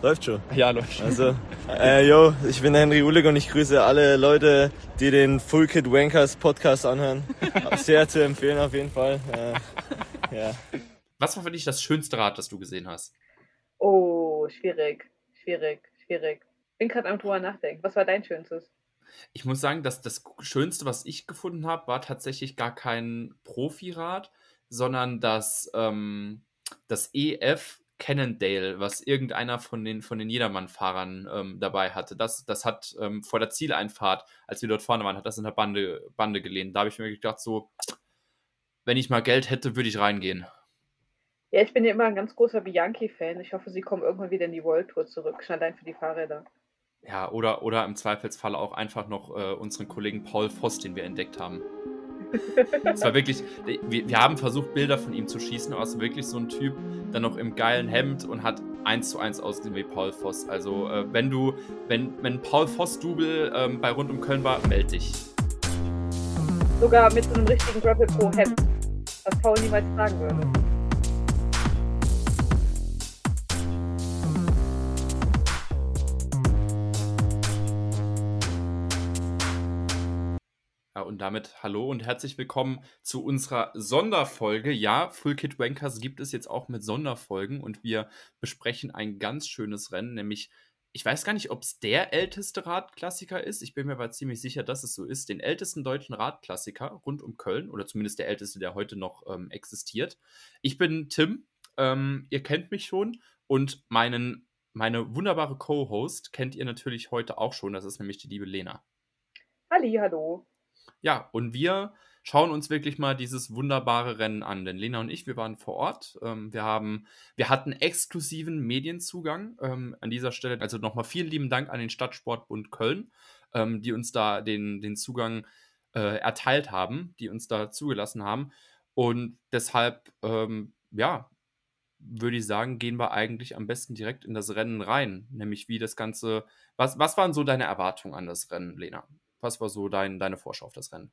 Läuft schon. Ja, läuft schon. Also, äh, yo, ich bin Henry Ulig und ich grüße alle Leute, die den Full Kid Wankers Podcast anhören. Sehr zu empfehlen auf jeden Fall. Äh, ja. Was war für dich das schönste Rad, das du gesehen hast? Oh, schwierig, schwierig, schwierig. Bin gerade am drüber nachdenken. Was war dein schönstes? Ich muss sagen, dass das Schönste, was ich gefunden habe, war tatsächlich gar kein Profirad, sondern das, ähm, das EF Cannondale, was irgendeiner von den, von den Jedermann-Fahrern ähm, dabei hatte. Das, das hat ähm, vor der Zieleinfahrt, als wir dort vorne waren, hat das in der Bande, Bande gelehnt. Da habe ich mir gedacht, so, wenn ich mal Geld hätte, würde ich reingehen. Ja, ich bin ja immer ein ganz großer Bianchi-Fan. Ich hoffe, sie kommen irgendwann wieder in die World Tour zurück, schon allein für die Fahrräder. Ja, oder, oder im Zweifelsfall auch einfach noch äh, unseren Kollegen Paul Voss, den wir entdeckt haben. Es war wirklich, wir, wir haben versucht, Bilder von ihm zu schießen, aber es ist wirklich so ein Typ, dann noch im geilen Hemd und hat eins zu eins ausgesehen wie Paul Voss. Also, äh, wenn du, wenn, wenn Paul Voss-Double ähm, bei Rund um Köln war, melde dich. Sogar mit so einem richtigen Grapple Pro Hemd, was Paul niemals tragen würde. Und damit hallo und herzlich willkommen zu unserer Sonderfolge. Ja, Full Kit Wankers gibt es jetzt auch mit Sonderfolgen und wir besprechen ein ganz schönes Rennen, nämlich ich weiß gar nicht, ob es der älteste Radklassiker ist. Ich bin mir aber ziemlich sicher, dass es so ist. Den ältesten deutschen Radklassiker rund um Köln oder zumindest der älteste, der heute noch ähm, existiert. Ich bin Tim. Ähm, ihr kennt mich schon und meinen, meine wunderbare Co-Host kennt ihr natürlich heute auch schon. Das ist nämlich die liebe Lena. Halli, hallo. Ja, und wir schauen uns wirklich mal dieses wunderbare Rennen an. Denn Lena und ich, wir waren vor Ort. Ähm, wir, haben, wir hatten exklusiven Medienzugang ähm, an dieser Stelle. Also nochmal vielen lieben Dank an den Stadtsportbund Köln, ähm, die uns da den, den Zugang äh, erteilt haben, die uns da zugelassen haben. Und deshalb, ähm, ja, würde ich sagen, gehen wir eigentlich am besten direkt in das Rennen rein. Nämlich wie das Ganze. Was, was waren so deine Erwartungen an das Rennen, Lena? Was war so dein, deine Vorschau auf das Rennen?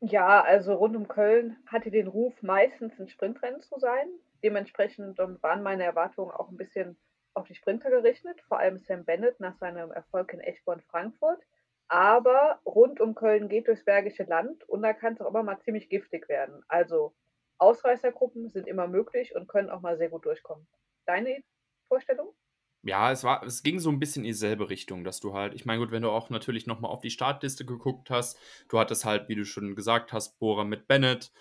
Ja, also rund um Köln hatte den Ruf, meistens ein Sprintrennen zu sein. Dementsprechend ähm, waren meine Erwartungen auch ein bisschen auf die Sprinter gerichtet, vor allem Sam Bennett nach seinem Erfolg in Eschborn-Frankfurt. Aber rund um Köln geht durchs Bergische Land und da kann es auch immer mal ziemlich giftig werden. Also Ausreißergruppen sind immer möglich und können auch mal sehr gut durchkommen. Deine Vorstellung? Ja, es war, es ging so ein bisschen in dieselbe Richtung, dass du halt, ich meine, gut, wenn du auch natürlich nochmal auf die Startliste geguckt hast, du hattest halt, wie du schon gesagt hast, Bora mit Bennett,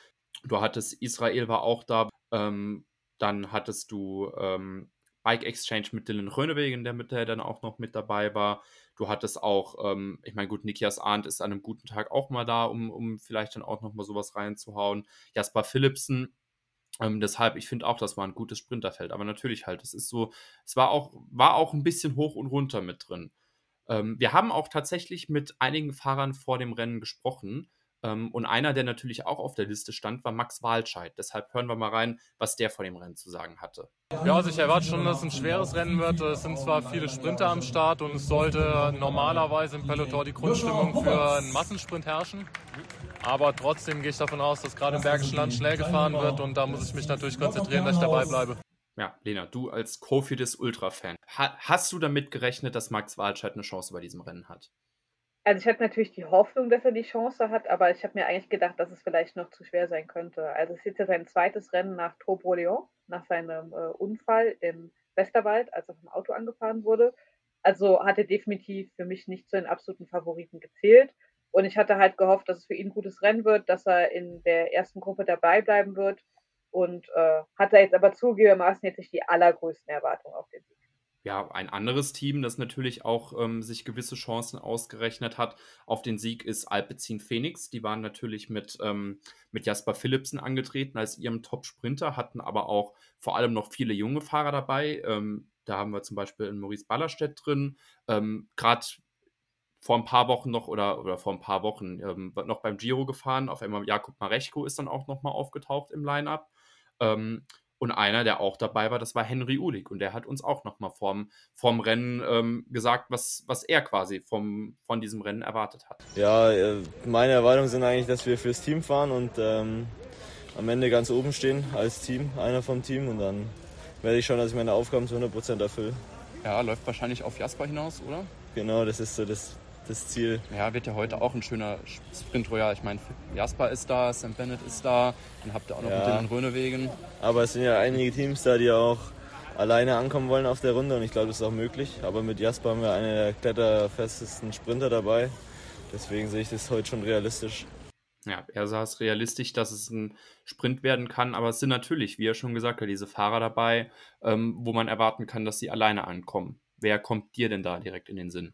du hattest Israel war auch da, ähm, dann hattest du ähm, Bike Exchange mit Dylan Rönewegen, der mit der dann auch noch mit dabei war. Du hattest auch, ähm, ich meine, gut, Nikias Arndt ist an einem guten Tag auch mal da, um, um vielleicht dann auch nochmal sowas reinzuhauen. Jasper Philipsen ähm, deshalb, ich finde auch, das war ein gutes Sprinterfeld. Aber natürlich halt, es ist so, es war auch, war auch ein bisschen hoch und runter mit drin. Ähm, wir haben auch tatsächlich mit einigen Fahrern vor dem Rennen gesprochen. Ähm, und einer, der natürlich auch auf der Liste stand, war Max Walscheid. Deshalb hören wir mal rein, was der vor dem Rennen zu sagen hatte. Ja, also ich erwarte schon, dass es ein schweres Rennen wird. Es sind zwar viele Sprinter am Start und es sollte normalerweise im Peloton die Grundstimmung für einen Massensprint herrschen. Aber trotzdem gehe ich davon aus, dass gerade im Bergischen Land schnell gefahren wird und da muss ich mich natürlich konzentrieren, dass ich dabei bleibe. Ja, Lena, du als Kofidis Ultra-Fan, hast du damit gerechnet, dass Max Walscheid eine Chance bei diesem Rennen hat? Also ich hatte natürlich die Hoffnung, dass er die Chance hat, aber ich habe mir eigentlich gedacht, dass es vielleicht noch zu schwer sein könnte. Also es ist jetzt ja sein zweites Rennen nach Trobo-Leon, nach seinem äh, Unfall im Westerwald, als er vom Auto angefahren wurde. Also hat er definitiv für mich nicht zu den absoluten Favoriten gezählt. Und ich hatte halt gehofft, dass es für ihn ein gutes Rennen wird, dass er in der ersten Gruppe dabei bleiben wird. Und äh, hat er jetzt aber zugegebenermaßen jetzt nicht die allergrößten Erwartungen auf den Sieg. Ja, ein anderes Team, das natürlich auch ähm, sich gewisse Chancen ausgerechnet hat auf den Sieg, ist Alpecin Phoenix. Die waren natürlich mit, ähm, mit Jasper Philipsen angetreten als ihrem Top-Sprinter, hatten aber auch vor allem noch viele junge Fahrer dabei. Ähm, da haben wir zum Beispiel Maurice Ballerstedt drin. Ähm, Gerade vor ein paar Wochen noch oder, oder vor ein paar Wochen ähm, noch beim Giro gefahren. Auf einmal Jakub Marechko ist dann auch nochmal aufgetaucht im Line-Up. Ähm, und einer, der auch dabei war, das war Henry Ulig. Und der hat uns auch nochmal vorm, vorm Rennen ähm, gesagt, was, was er quasi vom, von diesem Rennen erwartet hat. Ja, äh, meine Erwartungen sind eigentlich, dass wir fürs Team fahren und ähm, am Ende ganz oben stehen als Team, einer vom Team. Und dann werde ich schauen, dass ich meine Aufgaben zu 100% erfülle. Ja, läuft wahrscheinlich auf Jasper hinaus, oder? Genau, das ist so das, das Ziel. Ja, wird ja heute auch ein schöner Sprint Royal. Ich meine, Jasper ist da, Sam Bennett ist da, dann habt ihr auch noch ja. mit den Rönewegen. Aber es sind ja einige Teams da, die auch alleine ankommen wollen auf der Runde und ich glaube, das ist auch möglich. Aber mit Jasper haben wir einen der kletterfestesten Sprinter dabei. Deswegen sehe ich das heute schon realistisch. Ja, er sah es realistisch, dass es ein Sprint werden kann, aber es sind natürlich, wie er schon gesagt hat, diese Fahrer dabei, ähm, wo man erwarten kann, dass sie alleine ankommen. Wer kommt dir denn da direkt in den Sinn?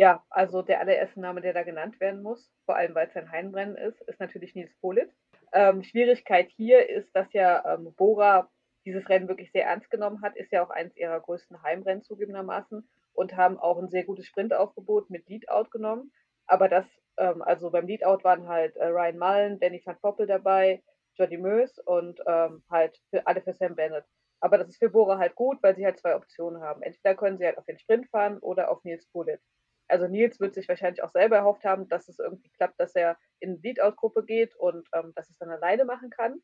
Ja, also der allererste Name, der da genannt werden muss, vor allem weil es ein Heimrennen ist, ist natürlich Nils Polit. Ähm, Schwierigkeit hier ist, dass ja ähm, Bora dieses Rennen wirklich sehr ernst genommen hat, ist ja auch eines ihrer größten Heimrennen zugegebenermaßen und haben auch ein sehr gutes Sprintaufgebot mit Leadout genommen. Aber das, ähm, also beim Leadout waren halt äh, Ryan Mullen, Danny van Poppel dabei, Jody Moes und ähm, halt für, alle für Sam Bennett. Aber das ist für Bora halt gut, weil sie halt zwei Optionen haben. Entweder können sie halt auf den Sprint fahren oder auf Nils Bullitt. Also Nils wird sich wahrscheinlich auch selber erhofft haben, dass es irgendwie klappt, dass er in die Leadout-Gruppe geht und ähm, dass es dann alleine machen kann.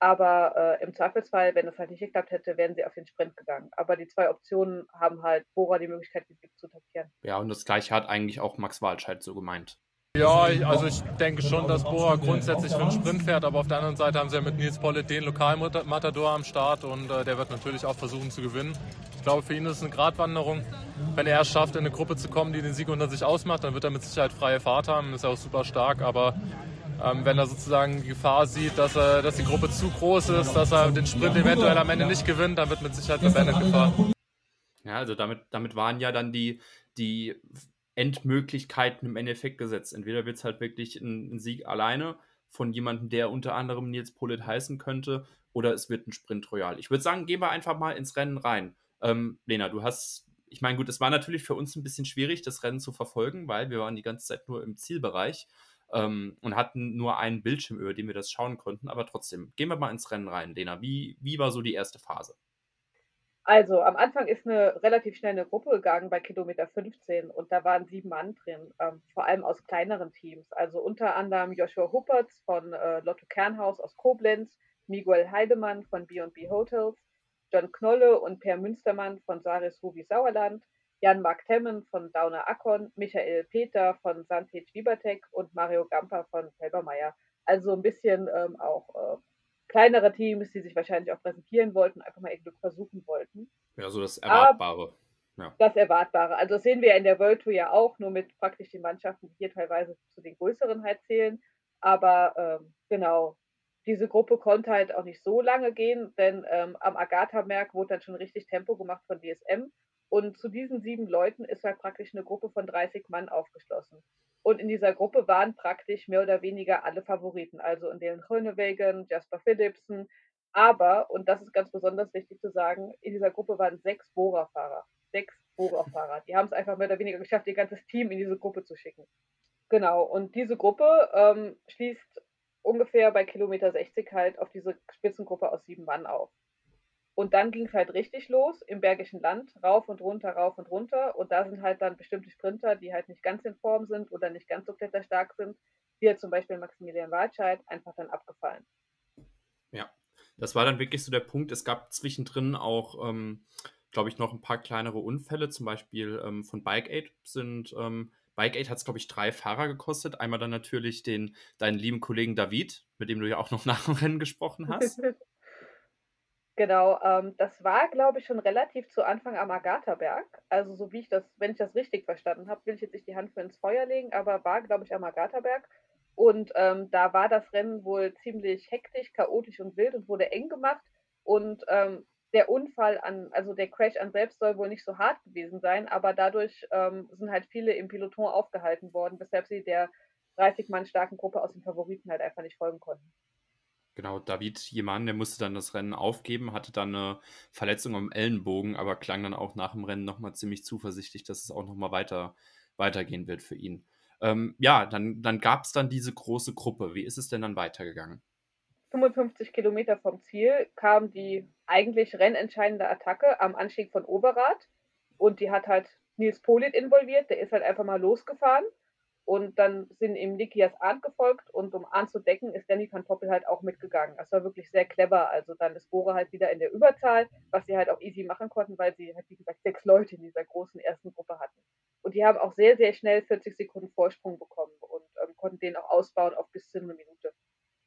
Aber äh, im Zweifelsfall, wenn es halt nicht geklappt hätte, wären sie auf den Sprint gegangen. Aber die zwei Optionen haben halt Bora die Möglichkeit, die zu taktieren. Ja, und das gleiche hat eigentlich auch Max Walscheid so gemeint. Ja, also ich denke schon, dass Bora grundsätzlich für einen Sprint fährt, aber auf der anderen Seite haben sie ja mit Nils Pollitt den Lokalmatador am Start und äh, der wird natürlich auch versuchen zu gewinnen. Ich glaube, für ihn ist es eine Gratwanderung. Wenn er es schafft, in eine Gruppe zu kommen, die den Sieg unter sich ausmacht, dann wird er mit Sicherheit freie Fahrt haben. Ist ja auch super stark, aber ähm, wenn er sozusagen die Gefahr sieht, dass, er, dass die Gruppe zu groß ist, dass er den Sprint eventuell am Ende nicht gewinnt, dann wird mit Sicherheit der Bennett gefahren. Ja, also damit, damit waren ja dann die, die Endmöglichkeiten im Endeffekt gesetzt. Entweder wird es halt wirklich ein, ein, Sieg alleine von jemandem, der unter anderem Nils Polit heißen könnte, oder es wird ein Sprint Royal. Ich würde sagen, gehen wir einfach mal ins Rennen rein. Ähm, Lena, du hast, ich meine, gut, es war natürlich für uns ein bisschen schwierig, das Rennen zu verfolgen, weil wir waren die ganze Zeit nur im Zielbereich ähm, und hatten nur einen Bildschirm, über den wir das schauen konnten. Aber trotzdem, gehen wir mal ins Rennen rein, Lena. Wie, wie war so die erste Phase? Also, am Anfang ist eine relativ schnelle Gruppe gegangen bei Kilometer 15 und da waren sieben Mann drin, ähm, vor allem aus kleineren Teams. Also unter anderem Joshua Huppertz von äh, Lotto Kernhaus aus Koblenz, Miguel Heidemann von B&B Hotels, John Knolle und Per Münstermann von Saris Ruby Sauerland, Jan-Marc Temmen von Dauner Akkon, Michael Peter von Sandhage Vibertech und Mario Gamper von Felbermeier. Also ein bisschen ähm, auch äh, kleinere Teams, die sich wahrscheinlich auch präsentieren wollten, einfach mal ihr Glück versuchen wollten. Ja, so das Erwartbare. Ja. Das Erwartbare. Also das sehen wir in der World Tour ja auch, nur mit praktisch den Mannschaften, die hier teilweise zu den größeren halt zählen. Aber ähm, genau, diese Gruppe konnte halt auch nicht so lange gehen, denn ähm, am Agatha-Merk wurde dann schon richtig Tempo gemacht von DSM. Und zu diesen sieben Leuten ist halt praktisch eine Gruppe von 30 Mann aufgeschlossen. Und in dieser Gruppe waren praktisch mehr oder weniger alle Favoriten, also in den Groenewegen, Jasper Philipsen. Aber, und das ist ganz besonders wichtig zu sagen, in dieser Gruppe waren sechs Bora-Fahrer. Sechs Bora-Fahrer. Die haben es einfach mehr oder weniger geschafft, ihr ganzes Team in diese Gruppe zu schicken. Genau, und diese Gruppe ähm, schließt ungefähr bei Kilometer 60 halt auf diese Spitzengruppe aus sieben Mann auf. Und dann ging es halt richtig los im Bergischen Land, rauf und runter, rauf und runter. Und da sind halt dann bestimmte Sprinter, die halt nicht ganz in Form sind oder nicht ganz so kletterstark sind, wie halt zum Beispiel Maximilian Walscheid, einfach dann abgefallen. Ja, das war dann wirklich so der Punkt. Es gab zwischendrin auch, ähm, glaube ich, noch ein paar kleinere Unfälle. Zum Beispiel ähm, von Bike Aid sind. Ähm, Bike Aid hat es, glaube ich, drei Fahrer gekostet. Einmal dann natürlich den, deinen lieben Kollegen David, mit dem du ja auch noch nach dem Rennen gesprochen hast. Genau, ähm, das war, glaube ich, schon relativ zu Anfang am Agatha-Berg. Also so wie ich das, wenn ich das richtig verstanden habe, will ich jetzt nicht die Hand für ins Feuer legen, aber war, glaube ich, am Agatha-Berg. Und ähm, da war das Rennen wohl ziemlich hektisch, chaotisch und wild und wurde eng gemacht. Und ähm, der Unfall an, also der Crash an selbst soll wohl nicht so hart gewesen sein, aber dadurch ähm, sind halt viele im Peloton aufgehalten worden, weshalb sie der 30 Mann starken Gruppe aus den Favoriten halt einfach nicht folgen konnten. Genau, David Jemann, der musste dann das Rennen aufgeben, hatte dann eine Verletzung am Ellenbogen, aber klang dann auch nach dem Rennen nochmal ziemlich zuversichtlich, dass es auch nochmal weiter, weitergehen wird für ihn. Ähm, ja, dann, dann gab es dann diese große Gruppe. Wie ist es denn dann weitergegangen? 55 Kilometer vom Ziel kam die eigentlich rennentscheidende Attacke am Anstieg von Oberrad und die hat halt Nils Polit involviert, der ist halt einfach mal losgefahren und dann sind ihm Nikias Arndt gefolgt und um Arndt zu decken, ist Danny van Poppel halt auch mitgegangen. Das war wirklich sehr clever. Also dann ist Bora halt wieder in der Überzahl, was sie halt auch easy machen konnten, weil sie halt, wie gesagt, sechs Leute in dieser großen ersten Gruppe hatten. Und die haben auch sehr, sehr schnell 40 Sekunden Vorsprung bekommen und ähm, konnten den auch ausbauen auf bis zu einer Minute.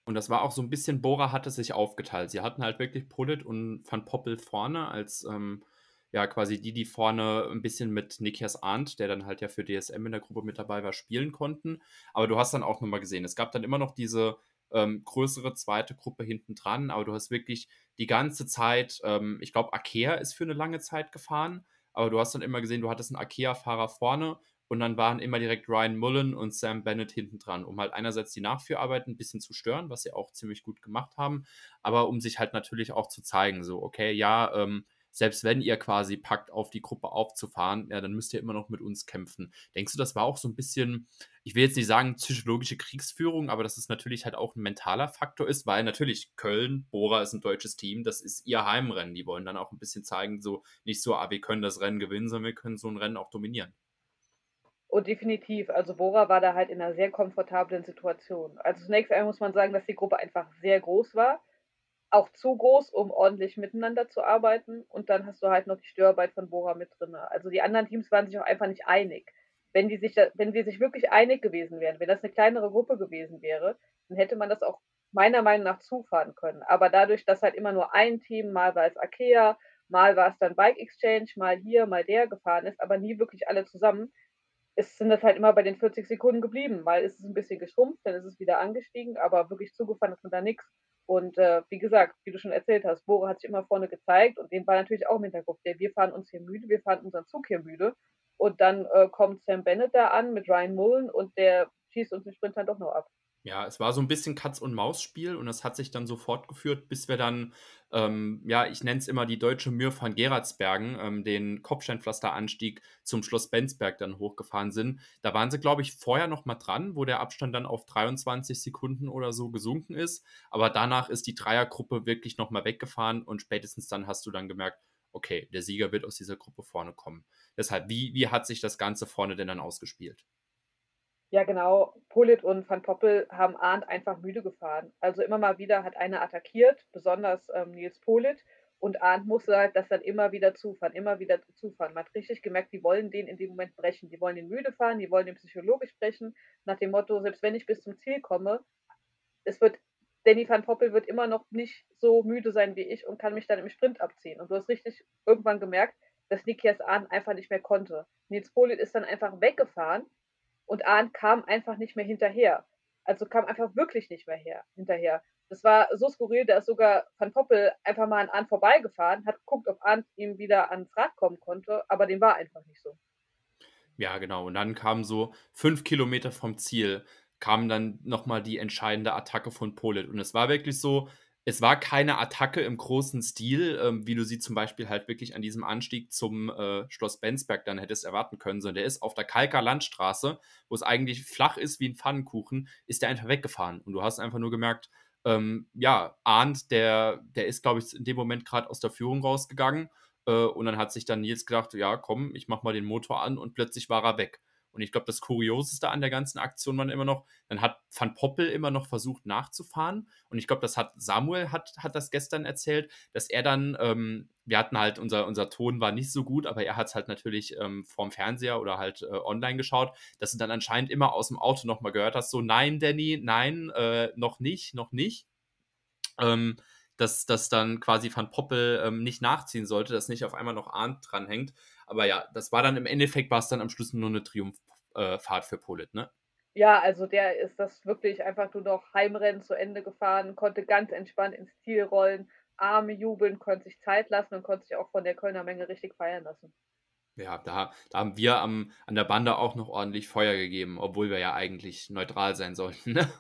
Und das war auch so ein bisschen, Bora hatte sich aufgeteilt. Sie hatten halt wirklich Pullet und Van Poppel vorne als ähm, ja quasi die, die vorne ein bisschen mit Nikias Arndt, der dann halt ja für DSM in der Gruppe mit dabei war, spielen konnten. Aber du hast dann auch nochmal gesehen, es gab dann immer noch diese ähm, größere zweite Gruppe hinten dran, aber du hast wirklich die ganze Zeit, ähm, ich glaube, Akea ist für eine lange Zeit gefahren, aber du hast dann immer gesehen, du hattest einen Akea-Fahrer vorne und dann waren immer direkt Ryan Mullen und Sam Bennett hinten dran, um halt einerseits die Nachführarbeit ein bisschen zu stören, was sie auch ziemlich gut gemacht haben, aber um sich halt natürlich auch zu zeigen, so, okay, ja, ähm, selbst wenn ihr quasi packt, auf die Gruppe aufzufahren, ja, dann müsst ihr immer noch mit uns kämpfen. Denkst du, das war auch so ein bisschen, ich will jetzt nicht sagen psychologische Kriegsführung, aber dass es natürlich halt auch ein mentaler Faktor ist, weil natürlich Köln, Bora ist ein deutsches Team, das ist ihr Heimrennen. Die wollen dann auch ein bisschen zeigen, so nicht so, ah, wir können das Rennen gewinnen, sondern wir können so ein Rennen auch dominieren. Oh, definitiv. Also Bora war da halt in einer sehr komfortablen Situation. Also zunächst einmal muss man sagen, dass die Gruppe einfach sehr groß war auch zu groß, um ordentlich miteinander zu arbeiten. Und dann hast du halt noch die Störarbeit von Bora mit drin. Also die anderen Teams waren sich auch einfach nicht einig. Wenn die sich, wenn die sich wirklich einig gewesen wären, wenn das eine kleinere Gruppe gewesen wäre, dann hätte man das auch meiner Meinung nach zufahren können. Aber dadurch, dass halt immer nur ein Team, mal war es Akea, mal war es dann Bike Exchange, mal hier, mal der gefahren ist, aber nie wirklich alle zusammen, ist, sind das halt immer bei den 40 Sekunden geblieben, es ist ein bisschen geschrumpft, dann ist es wieder angestiegen, aber wirklich zugefahren ist man da nichts. Und äh, wie gesagt, wie du schon erzählt hast, Bore hat sich immer vorne gezeigt und dem war natürlich auch im Hinterkopf, der, wir fahren uns hier müde, wir fahren unseren Zug hier müde. Und dann äh, kommt Sam Bennett da an mit Ryan Mullen und der schießt uns den Sprint dann doch noch ab. Ja, es war so ein bisschen Katz- und das hat sich dann so fortgeführt, bis wir dann, ähm, ja, ich nenne es immer die deutsche Mühe von Geratsbergen, ähm, den Kopfsteinpflasteranstieg zum Schloss Benzberg dann hochgefahren sind. Da waren sie, glaube ich, vorher noch mal dran, wo der Abstand dann auf 23 Sekunden oder so gesunken ist. Aber danach ist die Dreiergruppe wirklich noch mal weggefahren und spätestens dann hast du dann gemerkt, okay, der Sieger wird aus dieser Gruppe vorne kommen. Deshalb, wie, wie hat sich das Ganze vorne denn dann ausgespielt? Ja, genau. Polit und Van Poppel haben Arndt einfach müde gefahren. Also immer mal wieder hat einer attackiert, besonders ähm, Nils Polit. Und Arndt musste halt das dann immer wieder zufahren, immer wieder zufahren. Man hat richtig gemerkt, die wollen den in dem Moment brechen. Die wollen ihn müde fahren, die wollen ihn psychologisch brechen. Nach dem Motto, selbst wenn ich bis zum Ziel komme, es wird, Danny van Poppel wird immer noch nicht so müde sein wie ich und kann mich dann im Sprint abziehen. Und du hast richtig irgendwann gemerkt, dass Nikias Arndt einfach nicht mehr konnte. Nils Polit ist dann einfach weggefahren und Arndt kam einfach nicht mehr hinterher. Also kam einfach wirklich nicht mehr her, hinterher. Das war so skurril, da ist sogar Van Poppel einfach mal an Arndt vorbeigefahren, hat geguckt, ob Arndt ihm wieder ans Rad kommen konnte, aber dem war einfach nicht so. Ja, genau. Und dann kam so fünf Kilometer vom Ziel, kam dann nochmal die entscheidende Attacke von Polit. Und es war wirklich so, es war keine Attacke im großen Stil, ähm, wie du sie zum Beispiel halt wirklich an diesem Anstieg zum äh, Schloss Bensberg dann hättest erwarten können, sondern der ist auf der Kalker Landstraße, wo es eigentlich flach ist wie ein Pfannenkuchen, ist der einfach weggefahren. Und du hast einfach nur gemerkt, ähm, ja, Arndt, der, der ist, glaube ich, in dem Moment gerade aus der Führung rausgegangen. Äh, und dann hat sich dann Nils gedacht, ja, komm, ich mach mal den Motor an und plötzlich war er weg. Und ich glaube, das Kurioseste an der ganzen Aktion war immer noch, dann hat Van Poppel immer noch versucht nachzufahren. Und ich glaube, das hat Samuel hat, hat das gestern erzählt, dass er dann, ähm, wir hatten halt, unser, unser Ton war nicht so gut, aber er hat es halt natürlich ähm, vorm Fernseher oder halt äh, online geschaut, dass du dann anscheinend immer aus dem Auto nochmal gehört hast, so nein, Danny, nein, äh, noch nicht, noch nicht. Ähm, dass das dann quasi Van Poppel ähm, nicht nachziehen sollte, dass nicht auf einmal noch Arndt dranhängt. Aber ja, das war dann im Endeffekt, war es dann am Schluss nur eine Triumphfahrt äh, für Polit, ne? Ja, also der ist das wirklich einfach nur noch Heimrennen zu Ende gefahren, konnte ganz entspannt ins Ziel rollen, Arme jubeln, konnte sich Zeit lassen und konnte sich auch von der Kölner Menge richtig feiern lassen. Ja, da, da haben wir am, an der Bande auch noch ordentlich Feuer gegeben, obwohl wir ja eigentlich neutral sein sollten. Ne?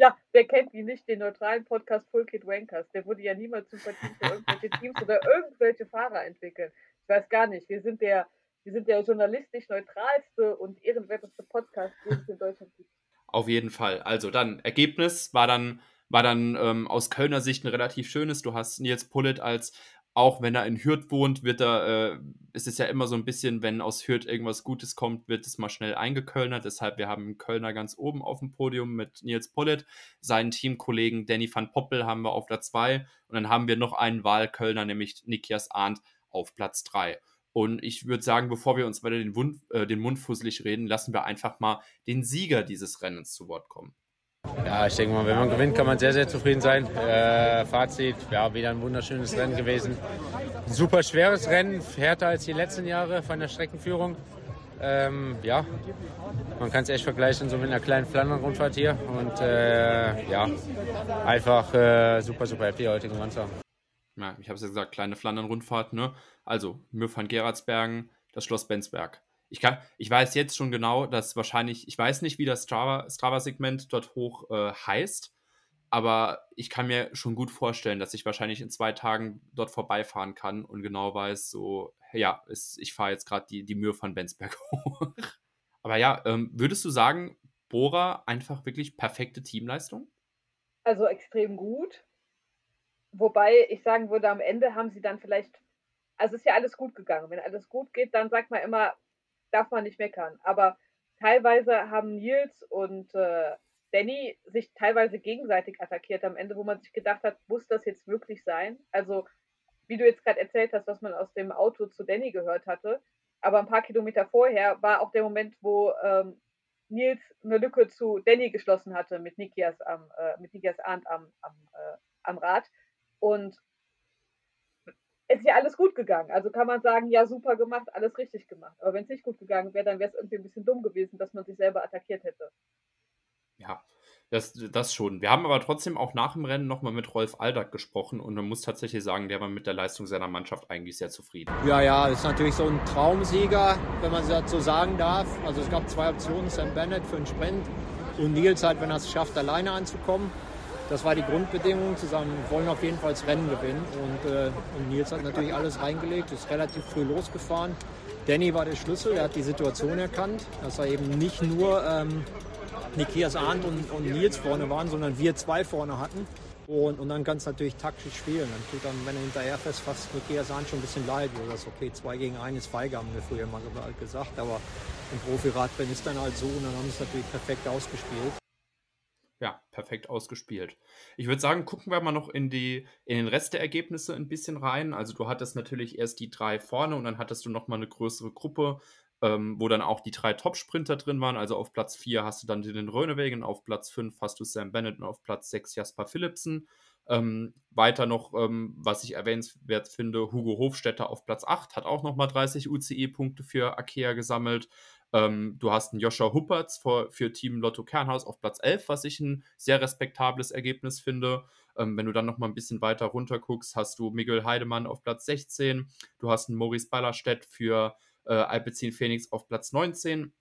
Ja, wer kennt ihn nicht, den neutralen Podcast Full Kid Wankers? Der wurde ja niemals sympathisch für irgendwelche Teams oder irgendwelche Fahrer entwickeln. Ich weiß gar nicht. Wir sind der, wir sind der journalistisch neutralste und ehrenwerteste Podcast, den es in Deutschland gibt. Auf jeden Fall. Also dann, Ergebnis war dann, war dann ähm, aus Kölner Sicht ein relativ schönes. Du hast Nils Pullet als auch wenn er in Hürth wohnt, wird er, äh, es ist ja immer so ein bisschen, wenn aus Hürth irgendwas Gutes kommt, wird es mal schnell eingekölnert. Deshalb, wir haben einen Kölner ganz oben auf dem Podium mit Nils Pollitt. Seinen Teamkollegen Danny van Poppel haben wir auf der 2. Und dann haben wir noch einen Wahlkölner, nämlich Nikias Arndt auf Platz 3. Und ich würde sagen, bevor wir uns weiter den, Wund, äh, den Mund fusselig reden, lassen wir einfach mal den Sieger dieses Rennens zu Wort kommen. Ja, ich denke mal, wenn man gewinnt, kann man sehr, sehr zufrieden sein. Äh, Fazit, ja, wieder ein wunderschönes Rennen gewesen. Super schweres Rennen, härter als die letzten Jahre von der Streckenführung. Ähm, ja, man kann es echt vergleichen so mit einer kleinen Flandern-Rundfahrt hier. Und äh, ja, einfach äh, super, super happy heute gemeinsam. Ja, ich habe es ja gesagt, kleine Flandern-Rundfahrt, ne? Also, Mühr van Geratsbergen, das Schloss Bensberg. Ich, kann, ich weiß jetzt schon genau, dass wahrscheinlich, ich weiß nicht, wie das Strava-Segment Strava dort hoch äh, heißt, aber ich kann mir schon gut vorstellen, dass ich wahrscheinlich in zwei Tagen dort vorbeifahren kann und genau weiß, so, ja, ist, ich fahre jetzt gerade die, die Mühe von Bensberg hoch. aber ja, ähm, würdest du sagen, Bora einfach wirklich perfekte Teamleistung? Also extrem gut. Wobei ich sagen würde, am Ende haben sie dann vielleicht, also ist ja alles gut gegangen. Wenn alles gut geht, dann sagt man immer, darf man nicht meckern. Aber teilweise haben Nils und äh, Danny sich teilweise gegenseitig attackiert am Ende, wo man sich gedacht hat, muss das jetzt wirklich sein? Also, wie du jetzt gerade erzählt hast, was man aus dem Auto zu Danny gehört hatte. Aber ein paar Kilometer vorher war auch der Moment, wo ähm, Nils eine Lücke zu Danny geschlossen hatte mit Nikias, am, äh, mit Nikias Arndt am, am, äh, am Rad. Und es ist ja alles gut gegangen. Also kann man sagen, ja, super gemacht, alles richtig gemacht. Aber wenn es nicht gut gegangen wäre, dann wäre es irgendwie ein bisschen dumm gewesen, dass man sich selber attackiert hätte. Ja, das, das schon. Wir haben aber trotzdem auch nach dem Rennen nochmal mit Rolf Aldag gesprochen und man muss tatsächlich sagen, der war mit der Leistung seiner Mannschaft eigentlich sehr zufrieden. Ja, ja, ist natürlich so ein Traumsieger, wenn man das so sagen darf. Also es gab zwei Optionen, Sam Bennett für einen Sprint und Nils halt, wenn er es schafft, alleine anzukommen. Das war die Grundbedingung, zusammen wollen auf jeden Fall das Rennen gewinnen. Und, äh, und Nils hat natürlich alles reingelegt, ist relativ früh losgefahren. Danny war der Schlüssel, er hat die Situation erkannt, dass er eben nicht nur ähm, Nikias Arndt und, und Nils vorne waren, sondern wir zwei vorne hatten. Und, und dann kann es natürlich taktisch spielen. Dann tut dann, wenn er hinterher fest, fast Nikias Arndt schon ein bisschen leid. Oder das okay, zwei gegen einen ist feige, haben wir früher mal gesagt. Aber im Profiradrennen ist dann halt so und dann haben sie es natürlich perfekt ausgespielt ja, perfekt ausgespielt. Ich würde sagen, gucken wir mal noch in, die, in den Rest der Ergebnisse ein bisschen rein. Also du hattest natürlich erst die drei vorne und dann hattest du nochmal eine größere Gruppe, ähm, wo dann auch die drei Top-Sprinter drin waren. Also auf Platz 4 hast du dann den Rönewegen, auf Platz 5 hast du Sam Bennett und auf Platz 6 Jasper Philipsen. Ähm, weiter noch, ähm, was ich erwähnenswert finde, Hugo Hofstetter auf Platz 8 hat auch nochmal 30 UCE-Punkte für Akea gesammelt. Ähm, du hast einen Joscha Huppertz für, für, Team Lotto Kernhaus auf Platz 11, was ich ein sehr respektables Ergebnis finde. Ähm, wenn du dann noch mal ein bisschen weiter runter guckst, hast du Miguel Heidemann auf Platz 16. Du hast einen Maurice Ballerstedt für äh, Alpecin Phoenix auf Platz 19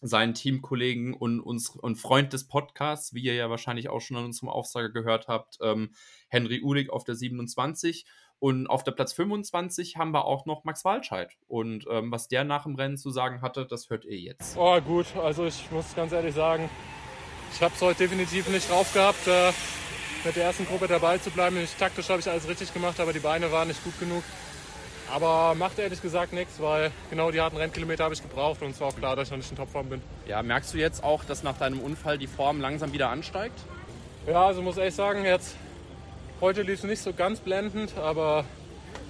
seinen Teamkollegen und, uns, und Freund des Podcasts, wie ihr ja wahrscheinlich auch schon an unserem Aufsager gehört habt, ähm, Henry Uhlig auf der 27 und auf der Platz 25 haben wir auch noch Max Walscheid. Und ähm, was der nach dem Rennen zu sagen hatte, das hört ihr jetzt. Oh, gut. Also, ich muss ganz ehrlich sagen, ich habe es heute definitiv nicht drauf gehabt, äh, mit der ersten Gruppe dabei zu bleiben. Ich, taktisch habe ich alles richtig gemacht, aber die Beine waren nicht gut genug. Aber macht ehrlich gesagt nichts, weil genau die harten Rennkilometer habe ich gebraucht und es war auch klar, dass ich noch nicht in Topform bin. Ja, merkst du jetzt auch, dass nach deinem Unfall die Form langsam wieder ansteigt? Ja, also muss ehrlich sagen, jetzt Heute lief es nicht so ganz blendend, aber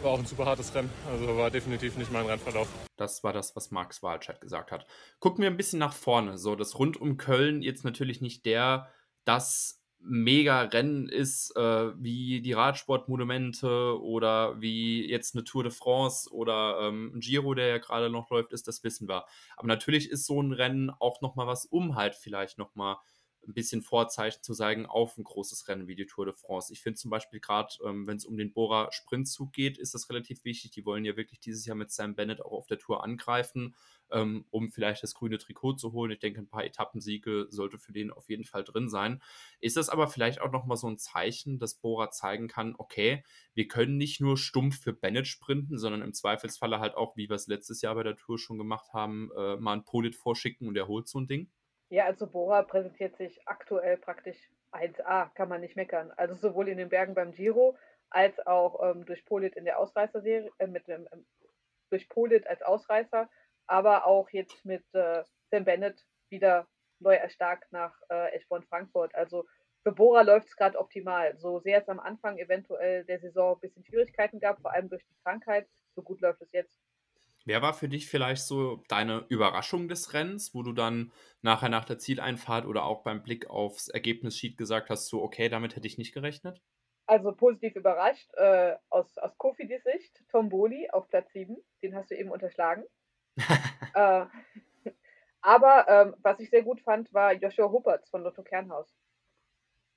war auch ein super hartes Rennen. Also war definitiv nicht mein Rennverlauf. Das war das, was Max Wahlscheid gesagt hat. Gucken wir ein bisschen nach vorne. So, das rund um Köln jetzt natürlich nicht der, das Mega-Rennen ist, äh, wie die Radsportmonumente oder wie jetzt eine Tour de France oder ähm, ein Giro, der ja gerade noch läuft, ist, das wissen wir. Aber natürlich ist so ein Rennen auch nochmal was, um halt vielleicht nochmal ein bisschen Vorzeichen zu zeigen auf ein großes Rennen wie die Tour de France. Ich finde zum Beispiel gerade, ähm, wenn es um den Bora Sprintzug geht, ist das relativ wichtig. Die wollen ja wirklich dieses Jahr mit Sam Bennett auch auf der Tour angreifen, ähm, um vielleicht das grüne Trikot zu holen. Ich denke, ein paar Etappensiege sollte für den auf jeden Fall drin sein. Ist das aber vielleicht auch nochmal so ein Zeichen, dass Bora zeigen kann, okay, wir können nicht nur stumpf für Bennett sprinten, sondern im Zweifelsfalle halt auch, wie wir es letztes Jahr bei der Tour schon gemacht haben, äh, mal ein Polit vorschicken und er holt so ein Ding? Ja, also Bora präsentiert sich aktuell praktisch 1A, kann man nicht meckern. Also sowohl in den Bergen beim Giro als auch ähm, durch Polit in der Ausreißerserie, äh, mit ähm, durch Polit als Ausreißer, aber auch jetzt mit äh, Sam Bennett wieder neu erstarkt nach äh, Eschborn Frankfurt. Also für Bora läuft es gerade optimal. So sehr es am Anfang eventuell der Saison ein bisschen Schwierigkeiten gab, vor allem durch die Krankheit, so gut läuft es jetzt. Wer war für dich vielleicht so deine Überraschung des Rennens, wo du dann nachher nach der Zieleinfahrt oder auch beim Blick aufs Ergebnissheet gesagt hast, so okay, damit hätte ich nicht gerechnet? Also positiv überrascht äh, aus, aus Kofidis Sicht, Tom Boli auf Platz 7, den hast du eben unterschlagen. äh, aber ähm, was ich sehr gut fand, war Joshua Huppertz von Lotto Kernhaus.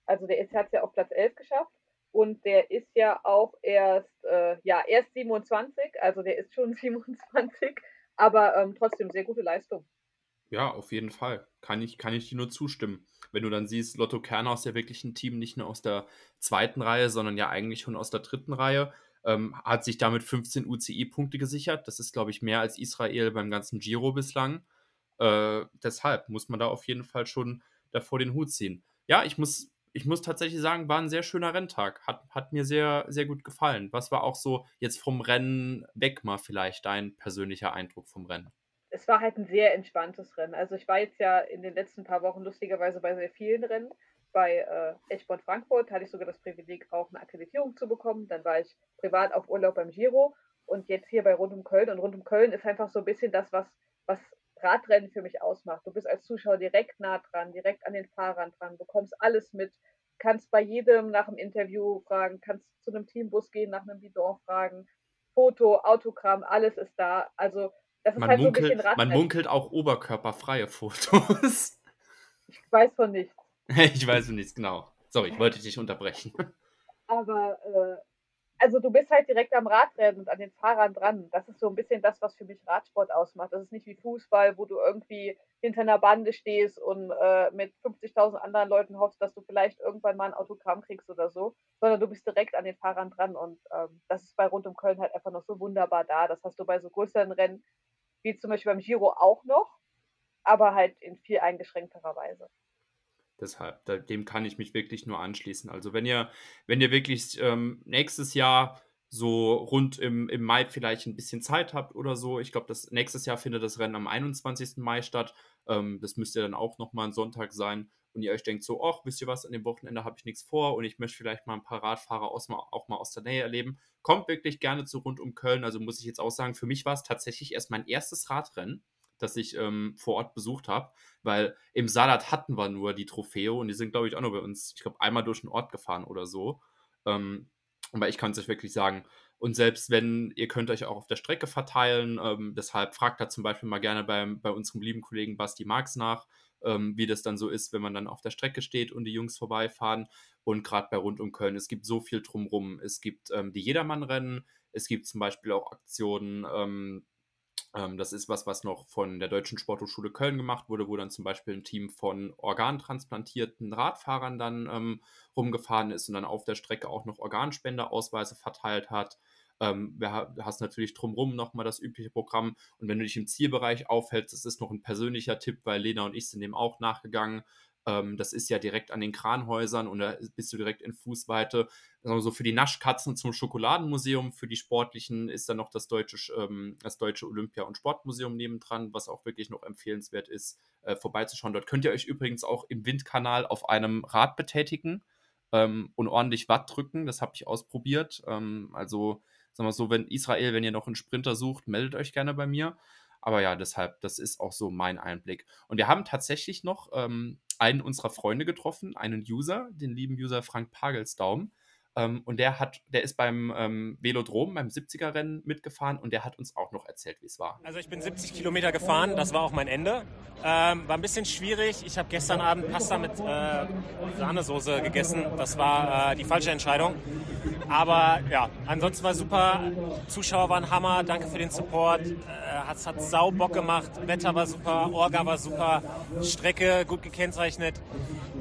Also der hat es ja auf Platz 11 geschafft und der ist ja auch erst, äh, ja, erst 27, also der ist schon 27, aber ähm, trotzdem sehr gute Leistung. Ja, auf jeden Fall. Kann ich, kann ich dir nur zustimmen. Wenn du dann siehst, Lotto Kerner ist ja wirklich ein Team nicht nur aus der zweiten Reihe, sondern ja eigentlich schon aus der dritten Reihe. Ähm, hat sich damit 15 UCI-Punkte gesichert. Das ist, glaube ich, mehr als Israel beim ganzen Giro bislang. Äh, deshalb muss man da auf jeden Fall schon davor den Hut ziehen. Ja, ich muss ich muss tatsächlich sagen, war ein sehr schöner Renntag. Hat, hat mir sehr, sehr gut gefallen. Was war auch so jetzt vom Rennen weg mal vielleicht dein persönlicher Eindruck vom Rennen? Es war halt ein sehr entspanntes Rennen. Also ich war jetzt ja in den letzten paar Wochen lustigerweise bei sehr vielen Rennen. Bei äh, Eschborn Frankfurt hatte ich sogar das Privileg, auch eine Akkreditierung zu bekommen. Dann war ich privat auf Urlaub beim Giro und jetzt hier bei Rund um Köln. Und Rund um Köln ist einfach so ein bisschen das, was, was Radrennen für mich ausmacht. Du bist als Zuschauer direkt nah dran, direkt an den Fahrern dran, bekommst alles mit, kannst bei jedem nach dem Interview fragen, kannst zu einem Teambus gehen, nach einem Bidon fragen, Foto, Autogramm, alles ist da. Also das ist man halt munkelt, so ein bisschen Man Radrennen. munkelt auch oberkörperfreie Fotos. Ich weiß von nichts. ich weiß nichts, genau. Sorry, ich wollte dich unterbrechen. Aber äh, also du bist halt direkt am Radrennen und an den Fahrern dran. Das ist so ein bisschen das, was für mich Radsport ausmacht. Das ist nicht wie Fußball, wo du irgendwie hinter einer Bande stehst und äh, mit 50.000 anderen Leuten hoffst, dass du vielleicht irgendwann mal ein Autogramm kriegst oder so, sondern du bist direkt an den Fahrern dran und ähm, das ist bei Rund um Köln halt einfach noch so wunderbar da. Das hast du bei so größeren Rennen, wie zum Beispiel beim Giro auch noch, aber halt in viel eingeschränkterer Weise. Deshalb, da, dem kann ich mich wirklich nur anschließen. Also wenn ihr, wenn ihr wirklich ähm, nächstes Jahr so rund im, im Mai vielleicht ein bisschen Zeit habt oder so, ich glaube, das nächstes Jahr findet das Rennen am 21. Mai statt. Ähm, das müsste dann auch nochmal ein Sonntag sein. Und ihr euch denkt so, ach, wisst ihr was, an dem Wochenende habe ich nichts vor und ich möchte vielleicht mal ein paar Radfahrer aus, auch mal aus der Nähe erleben. Kommt wirklich gerne zu rund um Köln. Also muss ich jetzt auch sagen, für mich war es tatsächlich erst mein erstes Radrennen das ich ähm, vor Ort besucht habe, weil im Salat hatten wir nur die Trophäe und die sind, glaube ich, auch nur bei uns, ich glaube, einmal durch den Ort gefahren oder so. Ähm, aber ich kann es euch wirklich sagen. Und selbst wenn, ihr könnt euch auch auf der Strecke verteilen, ähm, deshalb fragt da zum Beispiel mal gerne beim, bei unserem lieben Kollegen Basti Marx nach, ähm, wie das dann so ist, wenn man dann auf der Strecke steht und die Jungs vorbeifahren. Und gerade bei Rund um Köln, es gibt so viel drumrum. Es gibt ähm, die Jedermann-Rennen, es gibt zum Beispiel auch Aktionen, ähm, das ist was, was noch von der Deutschen Sporthochschule Köln gemacht wurde, wo dann zum Beispiel ein Team von organtransplantierten Radfahrern dann ähm, rumgefahren ist und dann auf der Strecke auch noch Organspenderausweise verteilt hat. Ähm, du hast natürlich drumherum nochmal das übliche Programm. Und wenn du dich im Zielbereich aufhältst, das ist noch ein persönlicher Tipp, weil Lena und ich sind dem auch nachgegangen. Ähm, das ist ja direkt an den Kranhäusern und da bist du direkt in Fußweite. Also für die Naschkatzen zum Schokoladenmuseum, für die Sportlichen ist dann noch das deutsche, ähm, das deutsche Olympia- und Sportmuseum nebendran, was auch wirklich noch empfehlenswert ist, äh, vorbeizuschauen. Dort könnt ihr euch übrigens auch im Windkanal auf einem Rad betätigen ähm, und ordentlich Watt drücken. Das habe ich ausprobiert. Ähm, also, sagen wir so, wenn Israel, wenn ihr noch einen Sprinter sucht, meldet euch gerne bei mir. Aber ja, deshalb, das ist auch so mein Einblick. Und wir haben tatsächlich noch ähm, einen unserer Freunde getroffen, einen User, den lieben User Frank Pagelsdaum. Ähm, und der hat, der ist beim ähm, Velodrom, beim 70er-Rennen mitgefahren und der hat uns auch noch erzählt, wie es war. Also ich bin 70 Kilometer gefahren, das war auch mein Ende. Ähm, war ein bisschen schwierig. Ich habe gestern Abend Pasta mit äh, Sahnesoße gegessen. Das war äh, die falsche Entscheidung. Aber ja, ansonsten war super. Zuschauer waren Hammer. Danke für den Support. Äh, hat sau Bock gemacht. Wetter war super, Orga war super, Strecke gut gekennzeichnet.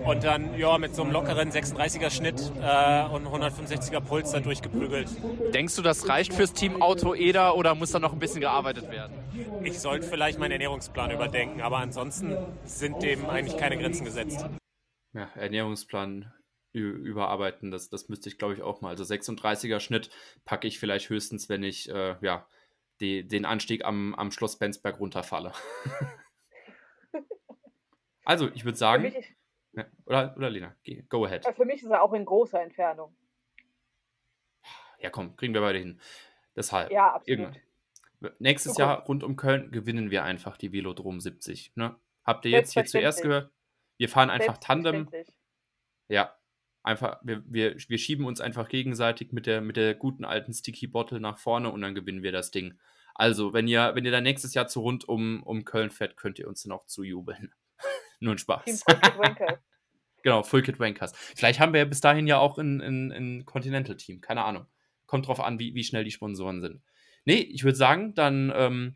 Und dann ja mit so einem lockeren 36er Schnitt äh, und 165er Puls da durchgeprügelt. Denkst du, das reicht fürs Team Auto Eder oder muss da noch ein bisschen gearbeitet werden? Ich sollte vielleicht meinen Ernährungsplan überdenken, aber ansonsten sind dem eigentlich keine Grenzen gesetzt. Ja, Ernährungsplan überarbeiten. Das, das müsste ich, glaube ich, auch mal. Also 36er Schnitt packe ich vielleicht höchstens, wenn ich äh, ja, die, den Anstieg am, am Schloss Benzberg runterfalle. also, ich würde sagen. Oder, oder Lena, go ahead. Für mich ist er auch in großer Entfernung. Ja, komm, kriegen wir beide hin. Deshalb. Ja, absolut. Irgendwann. Nächstes Jahr rund um Köln gewinnen wir einfach die Velodrom 70. Ne? Habt ihr jetzt hier zuerst gehört? Wir fahren einfach Tandem. Ja, einfach, wir, wir, wir schieben uns einfach gegenseitig mit der, mit der guten alten Sticky Bottle nach vorne und dann gewinnen wir das Ding. Also, wenn ihr, wenn ihr dann nächstes Jahr zu rund um, um Köln fährt, könnt ihr uns dann auch zujubeln. Nur ein Spaß. Team genau, Full Kit Wankers. Vielleicht haben wir ja bis dahin ja auch ein, ein, ein Continental-Team, keine Ahnung. Kommt drauf an, wie, wie schnell die Sponsoren sind. Nee, ich würde sagen, dann ähm,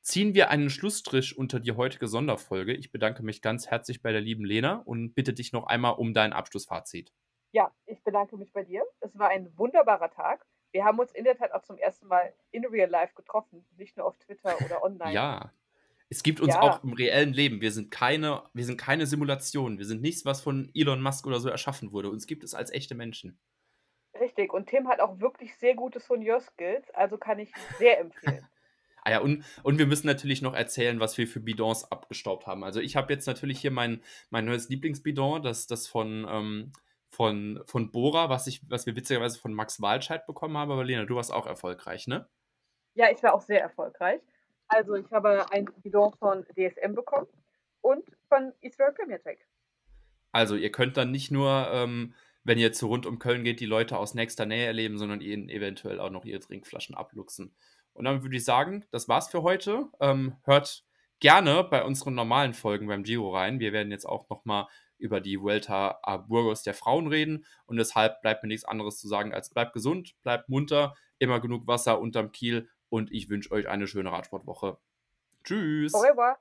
ziehen wir einen Schlussstrich unter die heutige Sonderfolge. Ich bedanke mich ganz herzlich bei der lieben Lena und bitte dich noch einmal um dein Abschlussfazit. Ja, ich bedanke mich bei dir. Es war ein wunderbarer Tag. Wir haben uns in der Tat auch zum ersten Mal in real life getroffen, nicht nur auf Twitter oder online. ja. Es gibt uns ja. auch im reellen Leben. Wir sind keine, wir sind keine Simulation. Wir sind nichts, was von Elon Musk oder so erschaffen wurde. Uns gibt es als echte Menschen. Richtig. Und Tim hat auch wirklich sehr gute Sonior-Skills, also kann ich sehr empfehlen. Ah ja, und, und wir müssen natürlich noch erzählen, was wir für Bidons abgestaubt haben. Also ich habe jetzt natürlich hier mein, mein neues Lieblingsbidon, das, das von, ähm, von, von Bora, was, ich, was wir witzigerweise von Max Walscheid bekommen haben. Aber Lena, du warst auch erfolgreich, ne? Ja, ich war auch sehr erfolgreich. Also ich habe ein Bidon von DSM bekommen und von Israel Premier Tech. Also ihr könnt dann nicht nur, ähm, wenn ihr zu rund um Köln geht, die Leute aus nächster Nähe erleben, sondern ihnen eventuell auch noch ihre Trinkflaschen abluchsen. Und dann würde ich sagen, das war's für heute. Ähm, hört gerne bei unseren normalen Folgen beim Giro rein. Wir werden jetzt auch nochmal über die Vuelta a Burgos der Frauen reden. Und deshalb bleibt mir nichts anderes zu sagen als bleibt gesund, bleibt munter, immer genug Wasser unterm Kiel und ich wünsche euch eine schöne Radsportwoche. Tschüss. Au revoir.